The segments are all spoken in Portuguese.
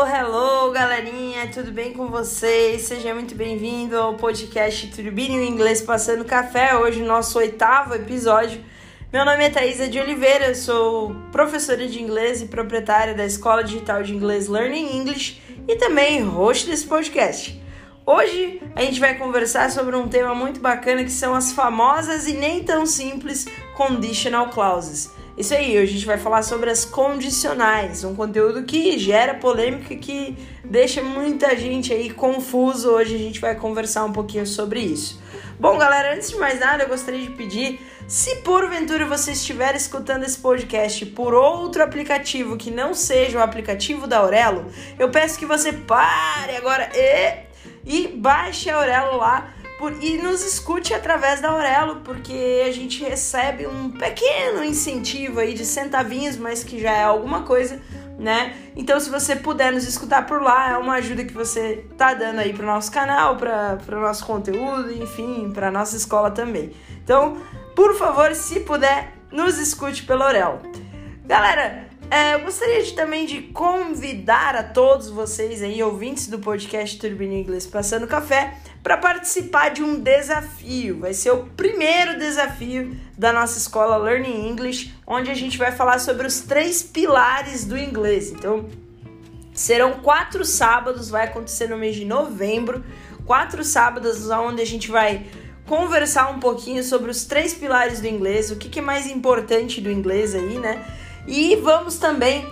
Hello, hello, galerinha, tudo bem com vocês? Seja muito bem-vindo ao podcast Turbine Inglês Passando Café, hoje nosso oitavo episódio. Meu nome é Thaisa de Oliveira, sou professora de inglês e proprietária da Escola Digital de Inglês Learning English e também host desse podcast. Hoje a gente vai conversar sobre um tema muito bacana que são as famosas e nem tão simples conditional clauses. Isso aí, hoje a gente vai falar sobre as condicionais, um conteúdo que gera polêmica, que deixa muita gente aí confuso. Hoje a gente vai conversar um pouquinho sobre isso. Bom, galera, antes de mais nada, eu gostaria de pedir, se porventura você estiver escutando esse podcast por outro aplicativo que não seja o aplicativo da Aurelo, eu peço que você pare agora e, e baixe a Aurelo lá por, e nos escute através da Aurelo, porque a gente recebe um pequeno incentivo aí de centavinhos, mas que já é alguma coisa, né? Então, se você puder nos escutar por lá, é uma ajuda que você tá dando aí pro nosso canal, para o nosso conteúdo, enfim, para nossa escola também. Então, por favor, se puder, nos escute pela Aurelo. Galera, é, eu gostaria de, também de convidar a todos vocês aí, ouvintes do podcast Turbine Inglês Passando Café, para participar de um desafio. Vai ser o primeiro desafio da nossa escola Learning English, onde a gente vai falar sobre os três pilares do inglês. Então, serão quatro sábados, vai acontecer no mês de novembro, quatro sábados onde a gente vai conversar um pouquinho sobre os três pilares do inglês, o que, que é mais importante do inglês aí, né? E vamos também,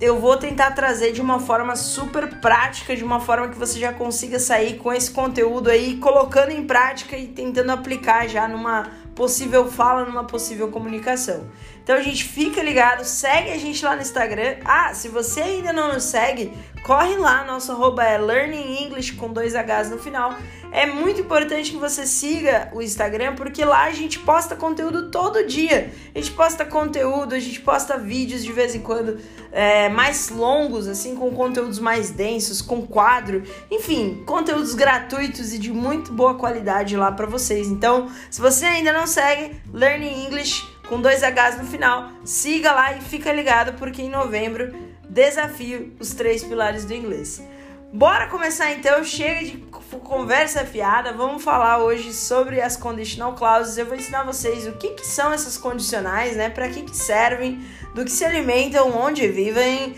eu vou tentar trazer de uma forma super prática, de uma forma que você já consiga sair com esse conteúdo aí, colocando em prática e tentando aplicar já numa possível fala, numa possível comunicação. Então a gente fica ligado, segue a gente lá no Instagram. Ah, se você ainda não nos segue, corre lá, nosso arroba é Learning English com dois Hs no final. É muito importante que você siga o Instagram, porque lá a gente posta conteúdo todo dia. A gente posta conteúdo, a gente posta vídeos de vez em quando é, mais longos, assim, com conteúdos mais densos, com quadro, enfim, conteúdos gratuitos e de muito boa qualidade lá para vocês. Então, se você ainda não segue, Learning English com dois Hs no final. Siga lá e fica ligado porque em novembro desafio os três pilares do inglês. Bora começar então, chega de conversa fiada, vamos falar hoje sobre as conditional clauses. Eu vou ensinar vocês o que, que são essas condicionais, né? Para que, que servem, do que se alimentam, onde vivem.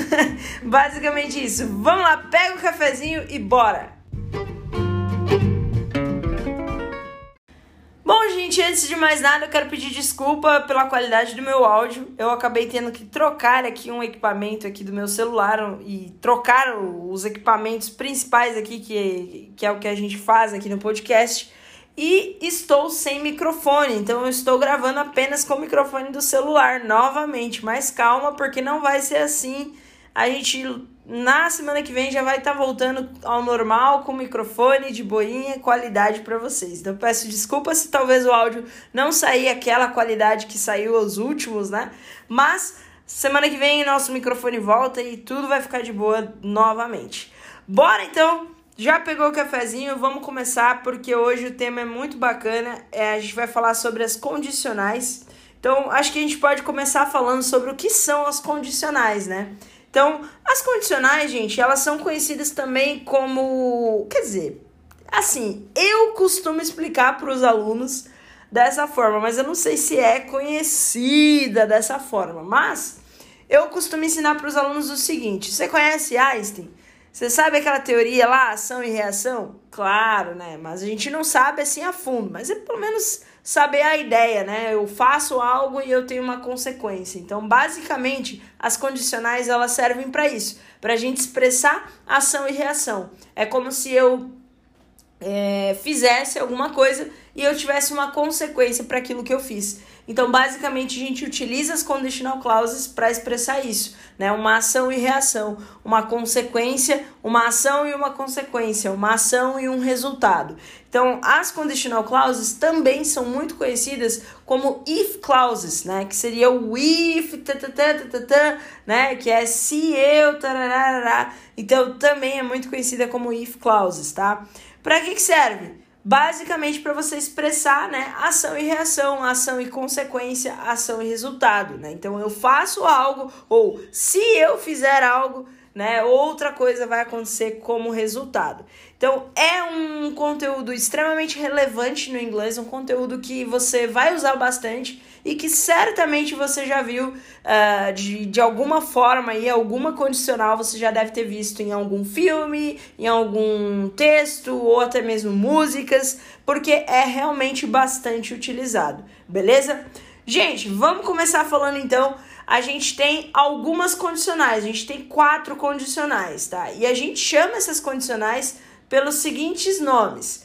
Basicamente isso. Vamos lá, pega o cafezinho e bora! Gente, antes de mais nada, eu quero pedir desculpa pela qualidade do meu áudio. Eu acabei tendo que trocar aqui um equipamento aqui do meu celular e trocar os equipamentos principais aqui, que, que é o que a gente faz aqui no podcast. E estou sem microfone, então eu estou gravando apenas com o microfone do celular novamente. Mas calma, porque não vai ser assim. A gente na semana que vem já vai estar tá voltando ao normal com microfone de boinha, qualidade para vocês. Então peço desculpa se talvez o áudio não sair aquela qualidade que saiu os últimos, né? Mas semana que vem nosso microfone volta e tudo vai ficar de boa novamente. Bora então! Já pegou o cafezinho? Vamos começar porque hoje o tema é muito bacana. É, a gente vai falar sobre as condicionais. Então, acho que a gente pode começar falando sobre o que são as condicionais, né? Então, as condicionais, gente, elas são conhecidas também como. Quer dizer, assim, eu costumo explicar para os alunos dessa forma, mas eu não sei se é conhecida dessa forma. Mas eu costumo ensinar para os alunos o seguinte: você conhece Einstein? Você sabe aquela teoria lá, ação e reação? Claro, né? Mas a gente não sabe assim a fundo, mas é pelo menos saber a ideia, né? Eu faço algo e eu tenho uma consequência. Então, basicamente, as condicionais elas servem para isso, para a gente expressar ação e reação. É como se eu é, fizesse alguma coisa e eu tivesse uma consequência para aquilo que eu fiz. Então, basicamente, a gente utiliza as conditional clauses para expressar isso, né? Uma ação e reação, uma consequência, uma ação e uma consequência, uma ação e um resultado. Então, as conditional clauses também são muito conhecidas como if clauses, né? Que seria o if, né? Que é se eu, tararara. Então, também é muito conhecida como if clauses, tá? Para que, que serve? basicamente para você expressar, né, ação e reação, ação e consequência, ação e resultado, né? Então eu faço algo ou se eu fizer algo, né, outra coisa vai acontecer como resultado. Então, é um conteúdo extremamente relevante no inglês, um conteúdo que você vai usar bastante e que certamente você já viu uh, de, de alguma forma e alguma condicional você já deve ter visto em algum filme, em algum texto ou até mesmo músicas, porque é realmente bastante utilizado, beleza? Gente, vamos começar falando então. A gente tem algumas condicionais, a gente tem quatro condicionais, tá? E a gente chama essas condicionais pelos seguintes nomes: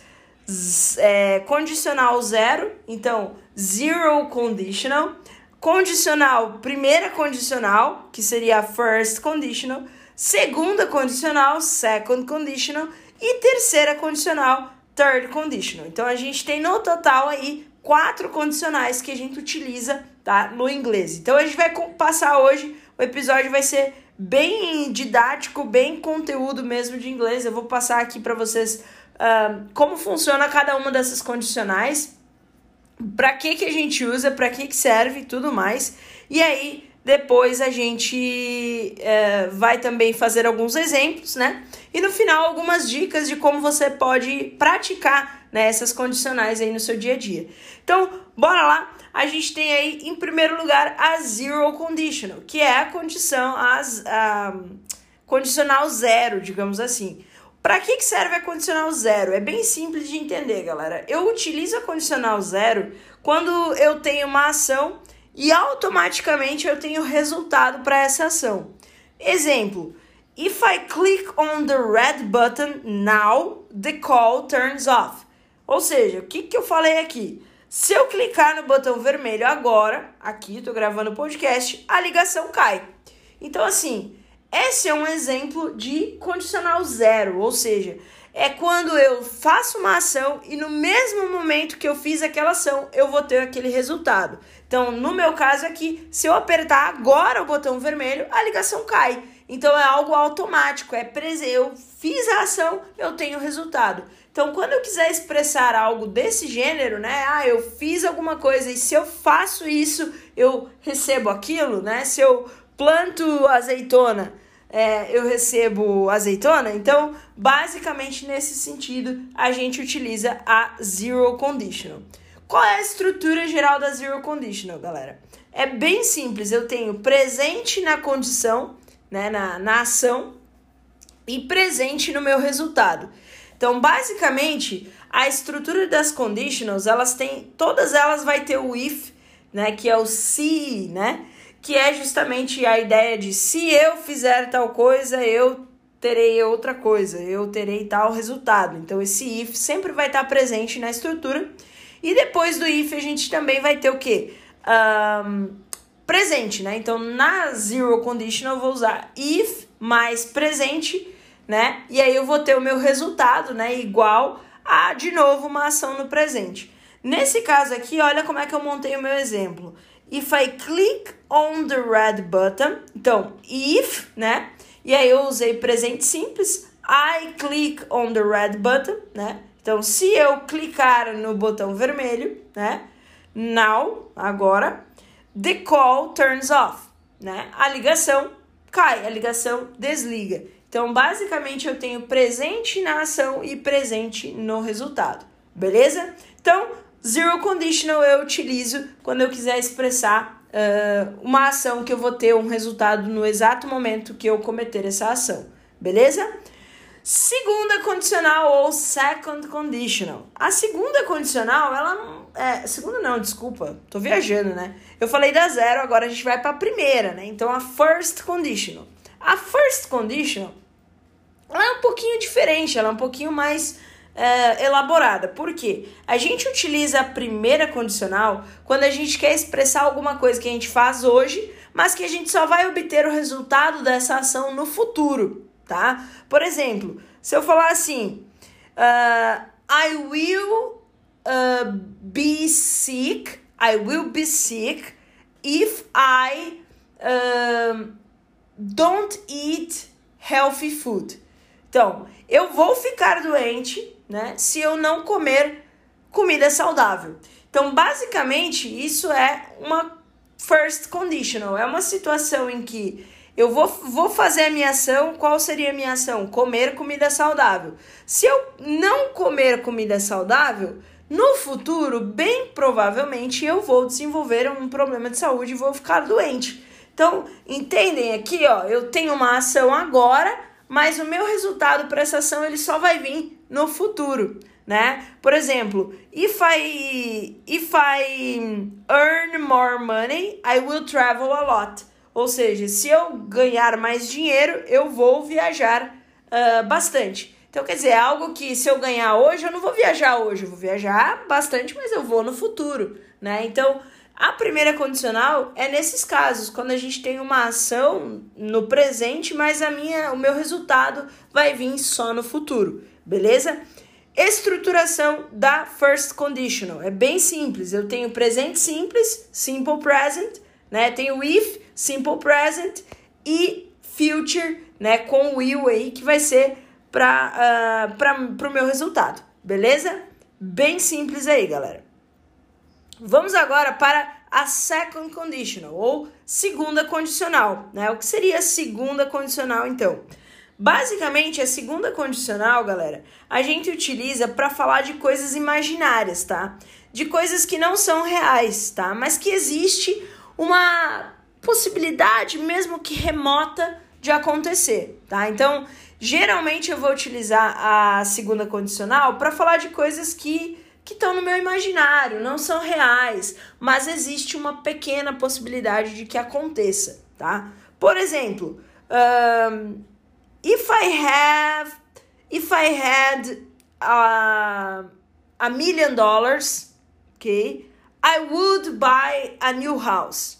é, condicional zero, então zero conditional, condicional primeira condicional, que seria a first conditional, segunda condicional, second conditional e terceira condicional, third conditional. Então a gente tem no total aí quatro condicionais que a gente utiliza tá, no inglês. Então a gente vai passar hoje, o episódio vai ser bem didático, bem conteúdo mesmo de inglês. Eu vou passar aqui para vocês como funciona cada uma dessas condicionais, para que, que a gente usa, para que, que serve e tudo mais. E aí depois a gente uh, vai também fazer alguns exemplos, né? E no final algumas dicas de como você pode praticar né, essas condicionais aí no seu dia a dia. Então, bora lá. A gente tem aí, em primeiro lugar, a zero conditional, que é a condição, as, a condicional zero, digamos assim. Para que, serve a condicional zero? É bem simples de entender, galera. Eu utilizo a condicional zero quando eu tenho uma ação e automaticamente eu tenho resultado para essa ação. Exemplo: If I click on the red button now, the call turns off. Ou seja, o que, que eu falei aqui? Se eu clicar no botão vermelho agora, aqui, estou gravando o podcast, a ligação cai. Então, assim, esse é um exemplo de condicional zero, ou seja, é quando eu faço uma ação e no mesmo momento que eu fiz aquela ação, eu vou ter aquele resultado. Então, no meu caso aqui, se eu apertar agora o botão vermelho, a ligação cai. Então é algo automático, é presente. Eu fiz a ação, eu tenho o resultado. Então, quando eu quiser expressar algo desse gênero, né? Ah, eu fiz alguma coisa e se eu faço isso, eu recebo aquilo, né? Se eu planto azeitona, é, eu recebo azeitona. Então, basicamente nesse sentido, a gente utiliza a zero conditional. Qual é a estrutura geral da zero conditional, galera? É bem simples. Eu tenho presente na condição, né, na, na ação, e presente no meu resultado. Então, basicamente, a estrutura das conditionals, elas têm, todas elas vai ter o if, né, que é o se, né, que é justamente a ideia de se eu fizer tal coisa, eu terei outra coisa, eu terei tal resultado. Então, esse if sempre vai estar presente na estrutura. E depois do if, a gente também vai ter o quê? Um, presente, né? Então, na zero conditional, eu vou usar if mais presente né? E aí eu vou ter o meu resultado, né, igual a de novo uma ação no presente. Nesse caso aqui, olha como é que eu montei o meu exemplo. If I click on the red button, então if, né? E aí eu usei presente simples. I click on the red button, né? Então se eu clicar no botão vermelho, né? Now, agora, the call turns off, né? A ligação cai, a ligação desliga. Então, basicamente, eu tenho presente na ação e presente no resultado, beleza? Então, zero conditional eu utilizo quando eu quiser expressar uh, uma ação que eu vou ter um resultado no exato momento que eu cometer essa ação, beleza? Segunda condicional ou second conditional. A segunda condicional, ela não. É, segunda não, desculpa, tô viajando, né? Eu falei da zero, agora a gente vai para a primeira, né? Então a first conditional. A first conditional ela é um pouquinho diferente, ela é um pouquinho mais é, elaborada. Por quê? A gente utiliza a primeira condicional quando a gente quer expressar alguma coisa que a gente faz hoje, mas que a gente só vai obter o resultado dessa ação no futuro, tá? Por exemplo, se eu falar assim, uh, I will uh, be sick, I will be sick if I uh, don't eat healthy food. Então, eu vou ficar doente, né, se eu não comer comida saudável. Então, basicamente, isso é uma first conditional, é uma situação em que Eu vou, vou fazer a minha ação. Qual seria a minha ação? Comer comida saudável. Se eu não comer comida saudável, no futuro, bem provavelmente, eu vou desenvolver um problema de saúde e vou ficar doente. Então, entendem aqui, ó, eu tenho uma ação agora, mas o meu resultado para essa ação ele só vai vir no futuro, né? Por exemplo, if I if I earn more money, I will travel a lot. Ou seja, se eu ganhar mais dinheiro, eu vou viajar uh, bastante. Então, quer dizer, é algo que se eu ganhar hoje, eu não vou viajar hoje, eu vou viajar bastante, mas eu vou no futuro, né? Então, a primeira condicional é nesses casos, quando a gente tem uma ação no presente, mas a minha, o meu resultado vai vir só no futuro, beleza? Estruturação da first conditional é bem simples. Eu tenho presente simples, simple present, né? Tenho if, simple present e future, né? Com will aí que vai ser para uh, o meu resultado, beleza? Bem simples aí, galera. Vamos agora para a second conditional, ou segunda condicional, né? O que seria a segunda condicional, então? Basicamente, a segunda condicional, galera, a gente utiliza para falar de coisas imaginárias, tá? De coisas que não são reais, tá? Mas que existe uma possibilidade, mesmo que remota, de acontecer, tá? Então, Geralmente eu vou utilizar a segunda condicional para falar de coisas que que estão no meu imaginário, não são reais, mas existe uma pequena possibilidade de que aconteça, tá? Por exemplo, um, if I have, if I had a, a million dollars, okay, I would buy a new house.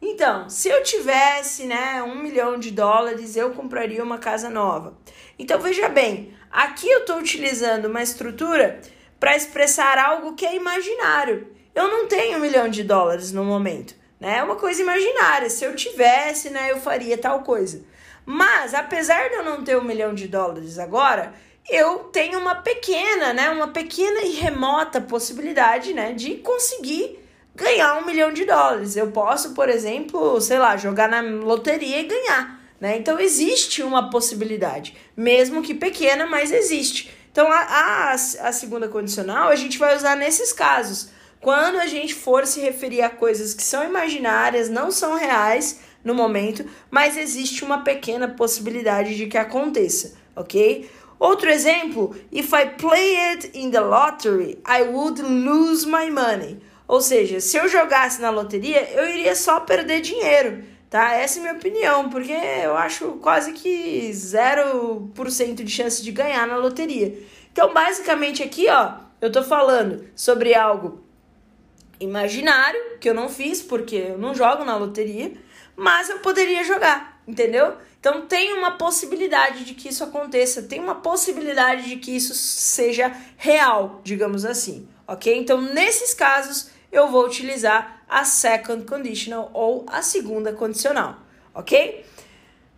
Então, se eu tivesse, né, um milhão de dólares, eu compraria uma casa nova. Então, veja bem, aqui eu estou utilizando uma estrutura para expressar algo que é imaginário. Eu não tenho um milhão de dólares no momento, né? É uma coisa imaginária. Se eu tivesse, né, eu faria tal coisa. Mas, apesar de eu não ter um milhão de dólares agora, eu tenho uma pequena, né, uma pequena e remota possibilidade, né, de conseguir ganhar um milhão de dólares. Eu posso, por exemplo, sei lá, jogar na loteria e ganhar. Né? Então existe uma possibilidade, mesmo que pequena, mas existe. Então a, a, a segunda condicional a gente vai usar nesses casos. Quando a gente for se referir a coisas que são imaginárias, não são reais no momento, mas existe uma pequena possibilidade de que aconteça, ok? Outro exemplo, if I play it in the lottery, I would lose my money. Ou seja, se eu jogasse na loteria, eu iria só perder dinheiro, tá? Essa é minha opinião, porque eu acho quase que 0% de chance de ganhar na loteria. Então, basicamente aqui, ó, eu tô falando sobre algo imaginário, que eu não fiz porque eu não jogo na loteria, mas eu poderia jogar, entendeu? Então tem uma possibilidade de que isso aconteça, tem uma possibilidade de que isso seja real, digamos assim, ok? Então nesses casos eu vou utilizar a second conditional ou a segunda condicional, ok?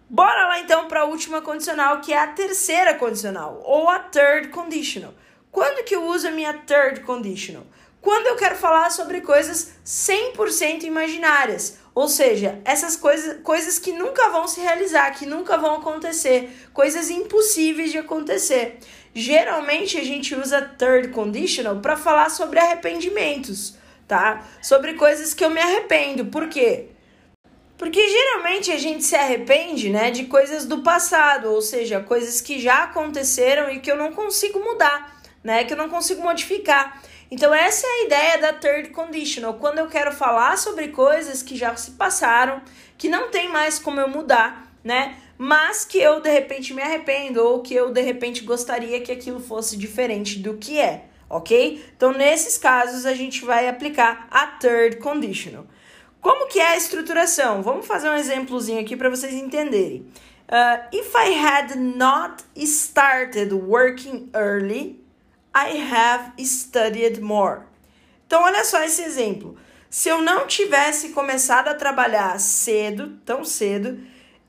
Bora lá então para a última condicional, que é a terceira condicional ou a third conditional. Quando que eu uso a minha third conditional? Quando eu quero falar sobre coisas 100% imaginárias, ou seja, essas coisas, coisas que nunca vão se realizar, que nunca vão acontecer, coisas impossíveis de acontecer. Geralmente a gente usa third conditional para falar sobre arrependimentos tá? Sobre coisas que eu me arrependo. Por quê? Porque geralmente a gente se arrepende, né, de coisas do passado, ou seja, coisas que já aconteceram e que eu não consigo mudar, né, que eu não consigo modificar. Então essa é a ideia da third conditional, quando eu quero falar sobre coisas que já se passaram, que não tem mais como eu mudar, né? Mas que eu de repente me arrependo ou que eu de repente gostaria que aquilo fosse diferente do que é ok? Então, nesses casos, a gente vai aplicar a third conditional. Como que é a estruturação? Vamos fazer um exemplozinho aqui para vocês entenderem. Uh, if I had not started working early, I have studied more. Então, olha só esse exemplo. Se eu não tivesse começado a trabalhar cedo, tão cedo,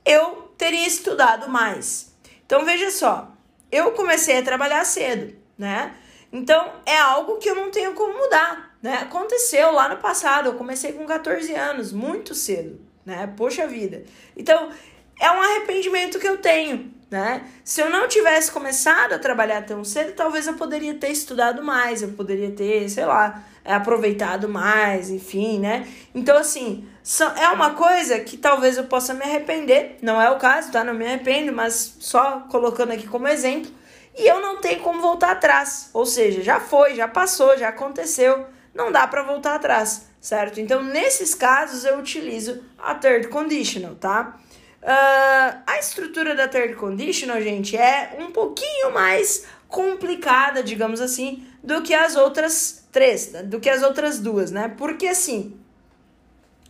eu teria estudado mais. Então, veja só, eu comecei a trabalhar cedo, né? Então, é algo que eu não tenho como mudar, né? Aconteceu lá no passado, eu comecei com 14 anos, muito cedo, né? Poxa vida. Então, é um arrependimento que eu tenho, né? Se eu não tivesse começado a trabalhar tão cedo, talvez eu poderia ter estudado mais, eu poderia ter, sei lá, aproveitado mais, enfim, né? Então, assim, é uma coisa que talvez eu possa me arrepender, não é o caso, tá? Não me arrependo, mas só colocando aqui como exemplo, e eu não tenho como voltar atrás, ou seja, já foi, já passou, já aconteceu, não dá para voltar atrás, certo? Então, nesses casos, eu utilizo a third conditional, tá? Uh, a estrutura da third conditional, gente, é um pouquinho mais complicada, digamos assim, do que as outras três, do que as outras duas, né? Porque assim,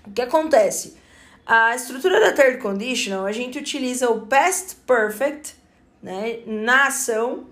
o que acontece? A estrutura da third conditional, a gente utiliza o past perfect, né, na ação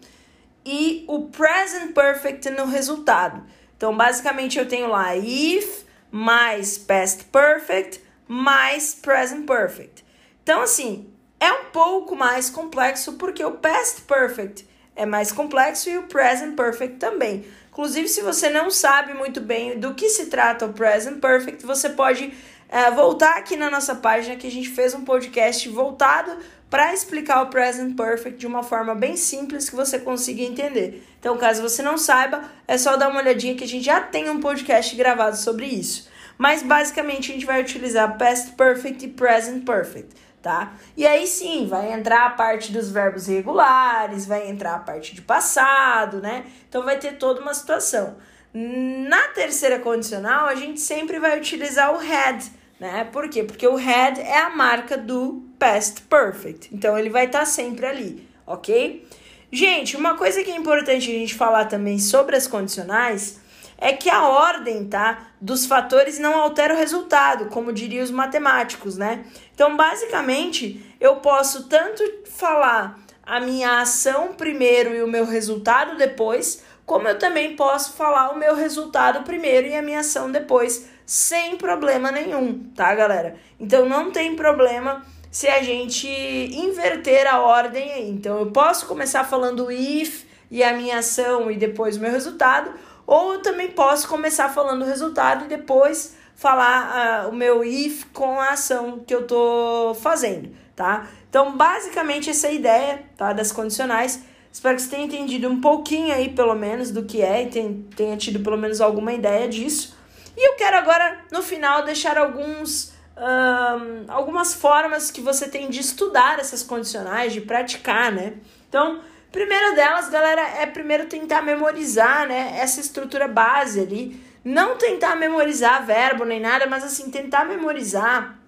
e o present perfect no resultado. Então, basicamente eu tenho lá if mais past perfect mais present perfect. Então, assim, é um pouco mais complexo porque o past perfect é mais complexo e o present perfect também. Inclusive, se você não sabe muito bem do que se trata o present perfect, você pode é, voltar aqui na nossa página que a gente fez um podcast voltado para explicar o present perfect de uma forma bem simples que você consiga entender. Então, caso você não saiba, é só dar uma olhadinha que a gente já tem um podcast gravado sobre isso. Mas basicamente a gente vai utilizar past perfect e present perfect tá? E aí sim, vai entrar a parte dos verbos regulares, vai entrar a parte de passado, né? Então vai ter toda uma situação. Na terceira condicional, a gente sempre vai utilizar o had, né? Por quê? Porque o had é a marca do past perfect. Então ele vai estar tá sempre ali, ok? Gente, uma coisa que é importante a gente falar também sobre as condicionais é que a ordem, tá, dos fatores não altera o resultado, como diriam os matemáticos, né? Então, basicamente, eu posso tanto falar a minha ação primeiro e o meu resultado depois, como eu também posso falar o meu resultado primeiro e a minha ação depois, sem problema nenhum, tá, galera? Então, não tem problema se a gente inverter a ordem aí. Então, eu posso começar falando if e a minha ação e depois o meu resultado, ou eu também posso começar falando o resultado e depois falar uh, o meu if com a ação que eu tô fazendo, tá? Então, basicamente, essa é a ideia tá, das condicionais. Espero que você tenha entendido um pouquinho aí, pelo menos, do que é e tenha tido pelo menos alguma ideia disso. E eu quero agora, no final, deixar alguns, um, algumas formas que você tem de estudar essas condicionais, de praticar, né? Então, Primeira delas, galera, é primeiro tentar memorizar, né, essa estrutura base ali. Não tentar memorizar verbo nem nada, mas assim, tentar memorizar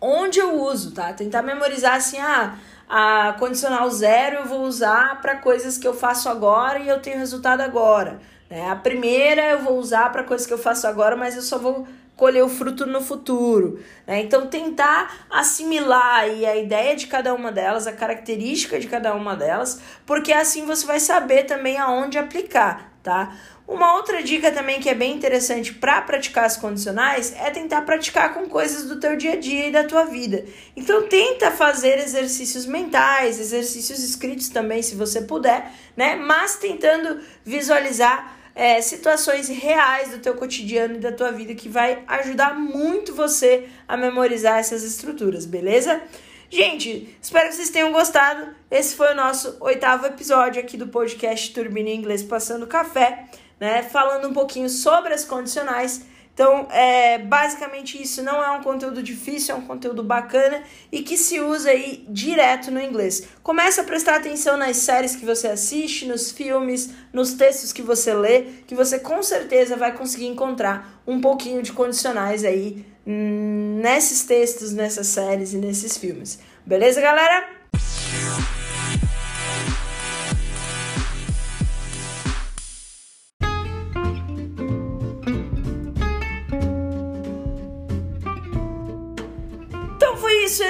onde eu uso, tá? Tentar memorizar assim, ah, a condicional zero eu vou usar para coisas que eu faço agora e eu tenho resultado agora. Né? A primeira eu vou usar para coisas que eu faço agora, mas eu só vou colher o fruto no futuro. Né? Então, tentar assimilar aí a ideia de cada uma delas, a característica de cada uma delas, porque assim você vai saber também aonde aplicar, tá? Uma outra dica também que é bem interessante para praticar as condicionais é tentar praticar com coisas do teu dia a dia e da tua vida. Então tenta fazer exercícios mentais, exercícios escritos também, se você puder, né? Mas tentando visualizar é, situações reais do teu cotidiano e da tua vida que vai ajudar muito você a memorizar essas estruturas, beleza? Gente, espero que vocês tenham gostado. Esse foi o nosso oitavo episódio aqui do podcast Turbina Inglês Passando Café, né? Falando um pouquinho sobre as condicionais. Então, é, basicamente isso não é um conteúdo difícil, é um conteúdo bacana e que se usa aí direto no inglês. Começa a prestar atenção nas séries que você assiste, nos filmes, nos textos que você lê, que você com certeza vai conseguir encontrar um pouquinho de condicionais aí hum, nesses textos, nessas séries e nesses filmes. Beleza, galera?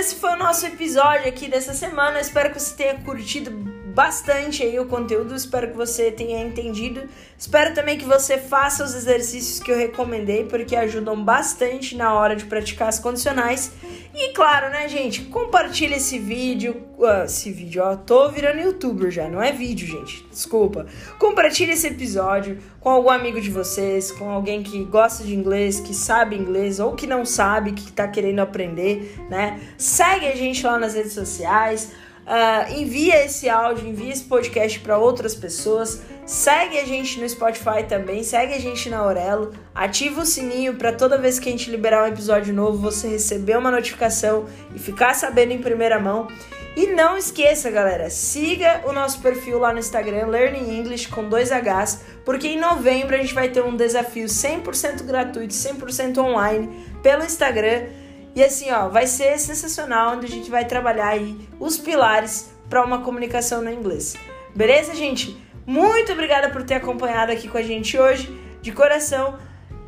Esse foi o nosso episódio aqui dessa semana. espero que você tenha curtido bastante aí o conteúdo, espero que você tenha entendido. Espero também que você faça os exercícios que eu recomendei, porque ajudam bastante na hora de praticar as condicionais. E claro, né, gente, compartilha esse vídeo, uh, esse vídeo, ó, tô virando youtuber já, não é vídeo, gente, desculpa. Compartilha esse episódio com algum amigo de vocês, com alguém que gosta de inglês, que sabe inglês ou que não sabe, que tá querendo aprender, né? Segue a gente lá nas redes sociais. Uh, envia esse áudio, envia esse podcast para outras pessoas. Segue a gente no Spotify também, segue a gente na Aurelo, ativa o sininho para toda vez que a gente liberar um episódio novo você receber uma notificação e ficar sabendo em primeira mão. E não esqueça, galera, siga o nosso perfil lá no Instagram, Learning English com dois Hs, porque em novembro a gente vai ter um desafio 100% gratuito, 100% online pelo Instagram e assim, ó, vai ser sensacional onde a gente vai trabalhar aí os pilares para uma comunicação no inglês. Beleza, gente? Muito obrigada por ter acompanhado aqui com a gente hoje. De coração,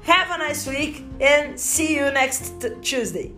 have a nice week and see you next Tuesday.